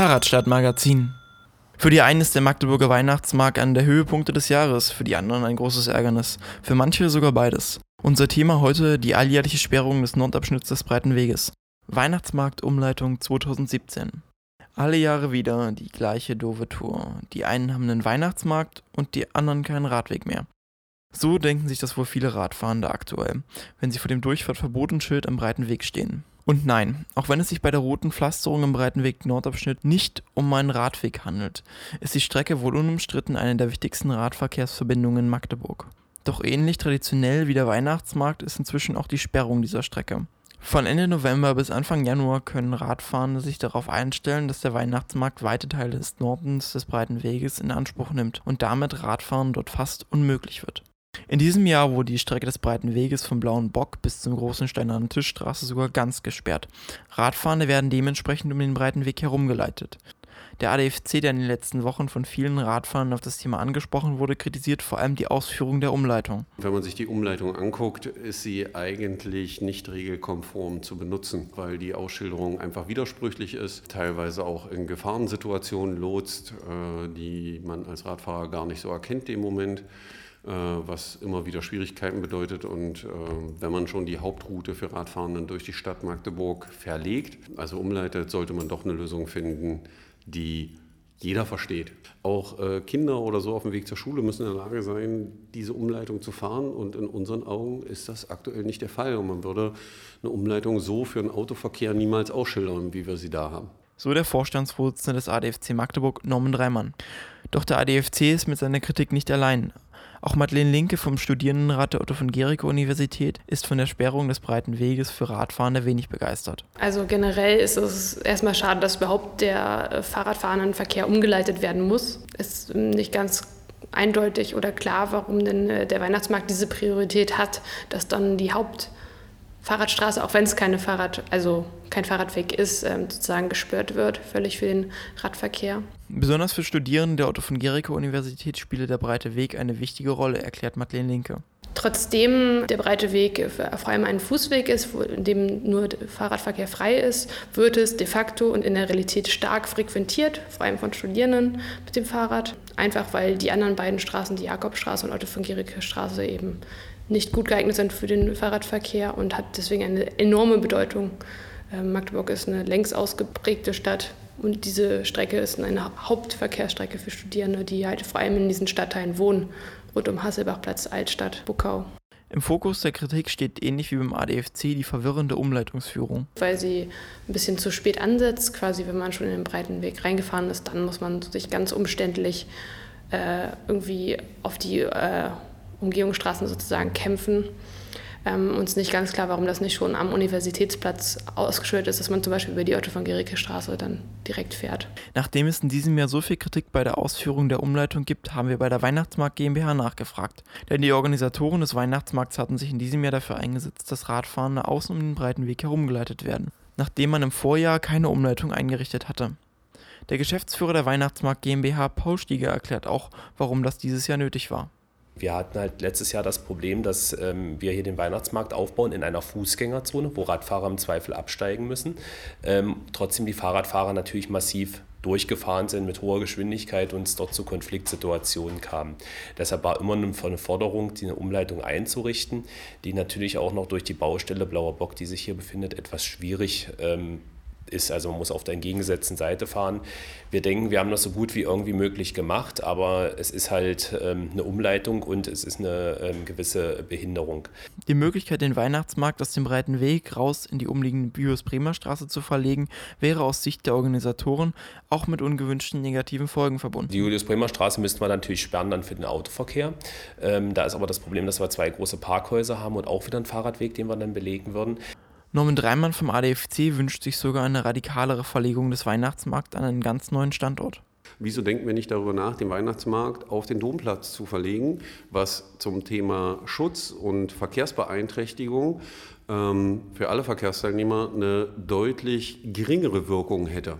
Fahrradstadtmagazin. Für die einen ist der Magdeburger Weihnachtsmarkt einer der Höhepunkte des Jahres, für die anderen ein großes Ärgernis, für manche sogar beides. Unser Thema heute die alljährliche Sperrung des Nordabschnitts des Breiten Weges. Weihnachtsmarktumleitung 2017. Alle Jahre wieder die gleiche doofe Tour. Die einen haben einen Weihnachtsmarkt und die anderen keinen Radweg mehr. So denken sich das wohl viele Radfahrende aktuell, wenn sie vor dem Durchfahrtverbotenschild am breiten Weg stehen. Und nein, auch wenn es sich bei der roten Pflasterung im Breitenweg Nordabschnitt nicht um einen Radweg handelt, ist die Strecke wohl unumstritten eine der wichtigsten Radverkehrsverbindungen in Magdeburg. Doch ähnlich traditionell wie der Weihnachtsmarkt ist inzwischen auch die Sperrung dieser Strecke. Von Ende November bis Anfang Januar können Radfahrende sich darauf einstellen, dass der Weihnachtsmarkt weite Teile des Nordens des Breiten Weges in Anspruch nimmt und damit Radfahren dort fast unmöglich wird. In diesem Jahr wurde die Strecke des breiten Weges vom Blauen Bock bis zum großen Steinernen Tischstraße sogar ganz gesperrt. Radfahrende werden dementsprechend um den breiten Weg herumgeleitet. Der ADFC, der in den letzten Wochen von vielen Radfahrern auf das Thema angesprochen wurde, kritisiert vor allem die Ausführung der Umleitung. Wenn man sich die Umleitung anguckt, ist sie eigentlich nicht regelkonform zu benutzen, weil die Ausschilderung einfach widersprüchlich ist, teilweise auch in Gefahrensituationen lotst, äh, die man als Radfahrer gar nicht so erkennt im Moment. Äh, was immer wieder Schwierigkeiten bedeutet. Und äh, wenn man schon die Hauptroute für Radfahrenden durch die Stadt Magdeburg verlegt, also umleitet, sollte man doch eine Lösung finden, die jeder versteht. Auch äh, Kinder oder so auf dem Weg zur Schule müssen in der Lage sein, diese Umleitung zu fahren. Und in unseren Augen ist das aktuell nicht der Fall. Und man würde eine Umleitung so für den Autoverkehr niemals ausschildern, wie wir sie da haben. So der Vorstandsvorsitzende des ADFC Magdeburg, Norman Dreimann. Doch der ADFC ist mit seiner Kritik nicht allein. Auch Madeleine Linke vom Studierendenrat der Otto von Gericke Universität ist von der Sperrung des breiten Weges für Radfahrende wenig begeistert. Also generell ist es erstmal schade, dass überhaupt der äh, fahrradfahrenden Verkehr umgeleitet werden muss. Ist nicht ganz eindeutig oder klar, warum denn äh, der Weihnachtsmarkt diese Priorität hat, dass dann die Haupt Fahrradstraße, auch wenn es keine Fahrrad, also kein Fahrradweg ist, ähm, sozusagen gesperrt wird, völlig für den Radverkehr. Besonders für Studierende der Otto von Gericke Universität spiele der breite Weg eine wichtige Rolle, erklärt Madeleine Linke. Trotzdem der breite Weg vor allem ein Fußweg ist, in dem nur Fahrradverkehr frei ist, wird es de facto und in der Realität stark frequentiert, vor allem von Studierenden mit dem Fahrrad. Einfach weil die anderen beiden Straßen, die Jakobstraße und Otto von Gericke Straße, eben nicht gut geeignet sind für den Fahrradverkehr und hat deswegen eine enorme Bedeutung. Ähm, Magdeburg ist eine längst ausgeprägte Stadt und diese Strecke ist eine Hauptverkehrsstrecke für Studierende, die halt vor allem in diesen Stadtteilen wohnen, rund um Hasselbachplatz, Altstadt, Buckau. Im Fokus der Kritik steht ähnlich wie beim ADFC die verwirrende Umleitungsführung. Weil sie ein bisschen zu spät ansetzt, quasi wenn man schon in den breiten Weg reingefahren ist, dann muss man sich ganz umständlich äh, irgendwie auf die äh, Umgehungsstraßen sozusagen kämpfen. Ähm, uns nicht ganz klar, warum das nicht schon am Universitätsplatz ausgeschildert ist, dass man zum Beispiel über die Otto von Gericke Straße dann direkt fährt. Nachdem es in diesem Jahr so viel Kritik bei der Ausführung der Umleitung gibt, haben wir bei der Weihnachtsmarkt GmbH nachgefragt. Denn die Organisatoren des Weihnachtsmarkts hatten sich in diesem Jahr dafür eingesetzt, dass Radfahrende außen um den breiten Weg herumgeleitet werden, nachdem man im Vorjahr keine Umleitung eingerichtet hatte. Der Geschäftsführer der Weihnachtsmarkt GmbH, Paul Stieger, erklärt auch, warum das dieses Jahr nötig war. Wir hatten halt letztes Jahr das Problem, dass ähm, wir hier den Weihnachtsmarkt aufbauen in einer Fußgängerzone, wo Radfahrer im Zweifel absteigen müssen. Ähm, trotzdem die Fahrradfahrer natürlich massiv durchgefahren sind mit hoher Geschwindigkeit und es dort zu Konfliktsituationen kam. Deshalb war immer eine Forderung, die eine Umleitung einzurichten, die natürlich auch noch durch die Baustelle Blauer Bock, die sich hier befindet, etwas schwierig ähm, ist. Also man muss auf der entgegengesetzten Seite fahren. Wir denken, wir haben das so gut wie irgendwie möglich gemacht, aber es ist halt ähm, eine Umleitung und es ist eine ähm, gewisse Behinderung. Die Möglichkeit, den Weihnachtsmarkt aus dem breiten Weg raus in die umliegende Bios-Bremer Straße zu verlegen, wäre aus Sicht der Organisatoren auch mit ungewünschten negativen Folgen verbunden. Die Julius-Bremer Straße müssten wir natürlich sperren dann für den Autoverkehr. Ähm, da ist aber das Problem, dass wir zwei große Parkhäuser haben und auch wieder einen Fahrradweg, den wir dann belegen würden. Norman Dreimann vom ADFC wünscht sich sogar eine radikalere Verlegung des Weihnachtsmarkts an einen ganz neuen Standort. Wieso denken wir nicht darüber nach, den Weihnachtsmarkt auf den Domplatz zu verlegen, was zum Thema Schutz und Verkehrsbeeinträchtigung ähm, für alle Verkehrsteilnehmer eine deutlich geringere Wirkung hätte?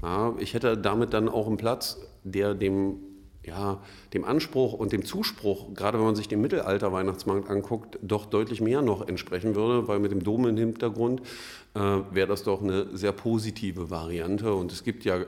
Ja, ich hätte damit dann auch einen Platz, der dem ja, dem Anspruch und dem Zuspruch, gerade wenn man sich den Mittelalter-Weihnachtsmarkt anguckt, doch deutlich mehr noch entsprechen würde, weil mit dem Dom im Hintergrund äh, wäre das doch eine sehr positive Variante. Und es gibt ja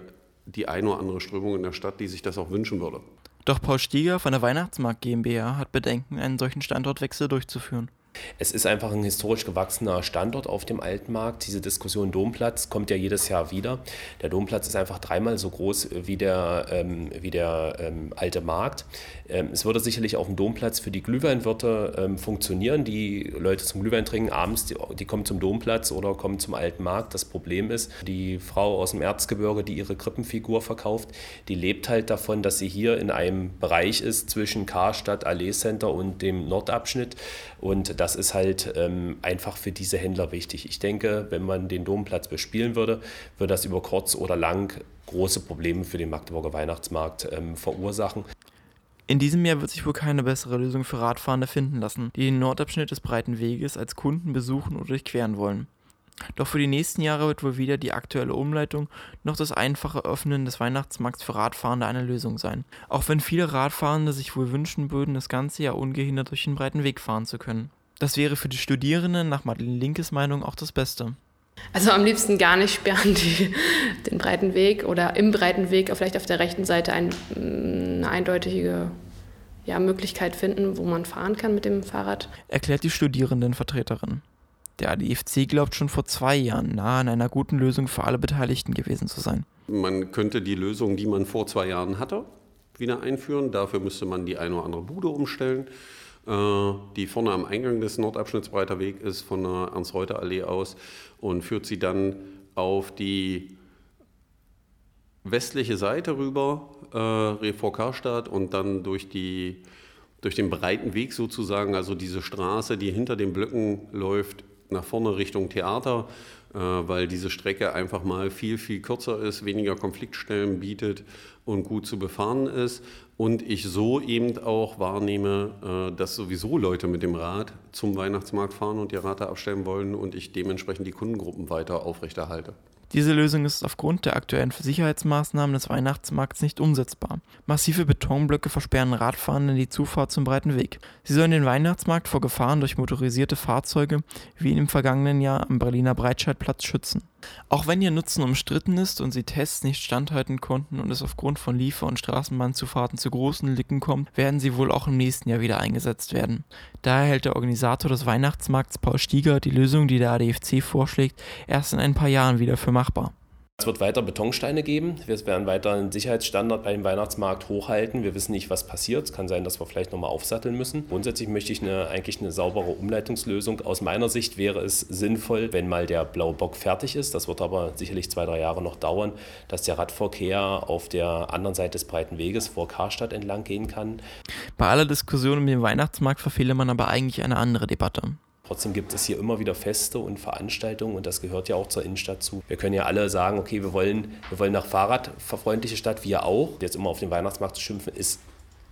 die eine oder andere Strömung in der Stadt, die sich das auch wünschen würde. Doch Paul Stieger von der Weihnachtsmarkt GmbH hat Bedenken, einen solchen Standortwechsel durchzuführen. Es ist einfach ein historisch gewachsener Standort auf dem Altmarkt. Diese Diskussion Domplatz kommt ja jedes Jahr wieder. Der Domplatz ist einfach dreimal so groß wie der, ähm, wie der ähm, alte Markt. Ähm, es würde sicherlich auf dem Domplatz für die Glühweinwirte ähm, funktionieren. Die Leute zum Glühwein trinken abends, die, die, kommen zum Domplatz oder kommen zum alten Markt. Das Problem ist, die Frau aus dem Erzgebirge, die ihre Krippenfigur verkauft, die lebt halt davon, dass sie hier in einem Bereich ist zwischen Karstadt, Allee Center und dem Nordabschnitt. Und das ist halt ähm, einfach für diese Händler wichtig. Ich denke, wenn man den Domplatz bespielen würde, würde das über kurz oder lang große Probleme für den Magdeburger Weihnachtsmarkt ähm, verursachen. In diesem Jahr wird sich wohl keine bessere Lösung für Radfahrende finden lassen, die den Nordabschnitt des breiten Weges als Kunden besuchen oder durchqueren wollen. Doch für die nächsten Jahre wird wohl weder die aktuelle Umleitung noch das einfache Öffnen des Weihnachtsmarkts für Radfahrende eine Lösung sein. Auch wenn viele Radfahrende sich wohl wünschen würden, das ganze Jahr ungehindert durch den breiten Weg fahren zu können. Das wäre für die Studierenden nach Madeleine Linkes Meinung auch das Beste. Also am liebsten gar nicht sperren die den breiten Weg oder im breiten Weg vielleicht auf der rechten Seite ein, eine eindeutige ja, Möglichkeit finden, wo man fahren kann mit dem Fahrrad. Erklärt die Studierendenvertreterin. Der ADFC glaubt schon vor zwei Jahren nahe an einer guten Lösung für alle Beteiligten gewesen zu sein. Man könnte die Lösung, die man vor zwei Jahren hatte, wieder einführen. Dafür müsste man die eine oder andere Bude umstellen, die vorne am Eingang des Nordabschnitts breiter Weg ist, von der Ernst-Reuter-Allee aus und führt sie dann auf die westliche Seite rüber, äh, Karstadt und dann durch die durch den breiten Weg sozusagen, also diese Straße, die hinter den Blöcken läuft, nach vorne Richtung Theater, äh, weil diese Strecke einfach mal viel, viel kürzer ist, weniger Konfliktstellen bietet und gut zu befahren ist. Und ich so eben auch wahrnehme, äh, dass sowieso Leute mit dem Rad zum Weihnachtsmarkt fahren und ihr Rad da abstellen wollen und ich dementsprechend die Kundengruppen weiter aufrechterhalte. Diese Lösung ist aufgrund der aktuellen Sicherheitsmaßnahmen des Weihnachtsmarkts nicht umsetzbar. Massive Betonblöcke versperren Radfahrenden die Zufahrt zum breiten Weg. Sie sollen den Weihnachtsmarkt vor Gefahren durch motorisierte Fahrzeuge wie im vergangenen Jahr am Berliner Breitscheidplatz schützen. Auch wenn ihr Nutzen umstritten ist und sie Tests nicht standhalten konnten und es aufgrund von Liefer- und Straßenbahnzufahrten zu großen Lücken kommt, werden sie wohl auch im nächsten Jahr wieder eingesetzt werden. Daher hält der Organisator des Weihnachtsmarkts Paul Stieger die Lösung, die der ADFC vorschlägt, erst in ein paar Jahren wieder für machbar. Es wird weiter Betonsteine geben. Wir werden weiter einen Sicherheitsstandard beim Weihnachtsmarkt hochhalten. Wir wissen nicht, was passiert. Es kann sein, dass wir vielleicht nochmal aufsatteln müssen. Grundsätzlich möchte ich eine, eigentlich eine saubere Umleitungslösung. Aus meiner Sicht wäre es sinnvoll, wenn mal der blaue Bock fertig ist. Das wird aber sicherlich zwei, drei Jahre noch dauern, dass der Radverkehr auf der anderen Seite des breiten Weges vor Karstadt entlang gehen kann. Bei aller Diskussion um den Weihnachtsmarkt verfehle man aber eigentlich eine andere Debatte. Trotzdem gibt es hier immer wieder Feste und Veranstaltungen und das gehört ja auch zur Innenstadt zu. Wir können ja alle sagen, okay, wir wollen, wir wollen nach Fahrradverfreundliche Stadt, wir auch. Jetzt immer auf den Weihnachtsmarkt zu schimpfen, ist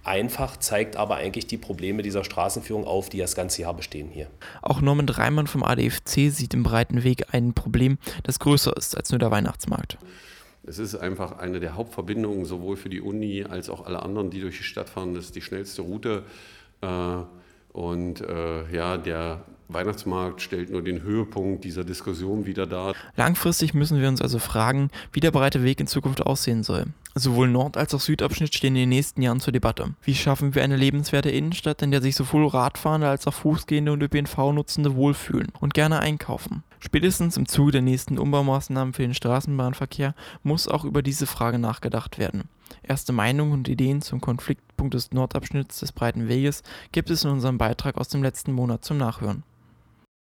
einfach, zeigt aber eigentlich die Probleme dieser Straßenführung auf, die das ganze Jahr bestehen hier. Auch Norman Dreimann vom ADFC sieht im breiten Weg ein Problem, das größer ist als nur der Weihnachtsmarkt. Es ist einfach eine der Hauptverbindungen, sowohl für die Uni als auch alle anderen, die durch die Stadt fahren. Das ist die schnellste Route. Äh, und äh, ja, der Weihnachtsmarkt stellt nur den Höhepunkt dieser Diskussion wieder dar. Langfristig müssen wir uns also fragen, wie der breite Weg in Zukunft aussehen soll. Sowohl Nord- als auch Südabschnitt stehen in den nächsten Jahren zur Debatte. Wie schaffen wir eine lebenswerte Innenstadt, in der sich sowohl Radfahrende als auch Fußgehende und ÖPNV-Nutzende wohlfühlen und gerne einkaufen? Spätestens im Zuge der nächsten Umbaumaßnahmen für den Straßenbahnverkehr muss auch über diese Frage nachgedacht werden. Erste Meinungen und Ideen zum Konfliktpunkt des Nordabschnitts des breiten Weges gibt es in unserem Beitrag aus dem letzten Monat zum Nachhören.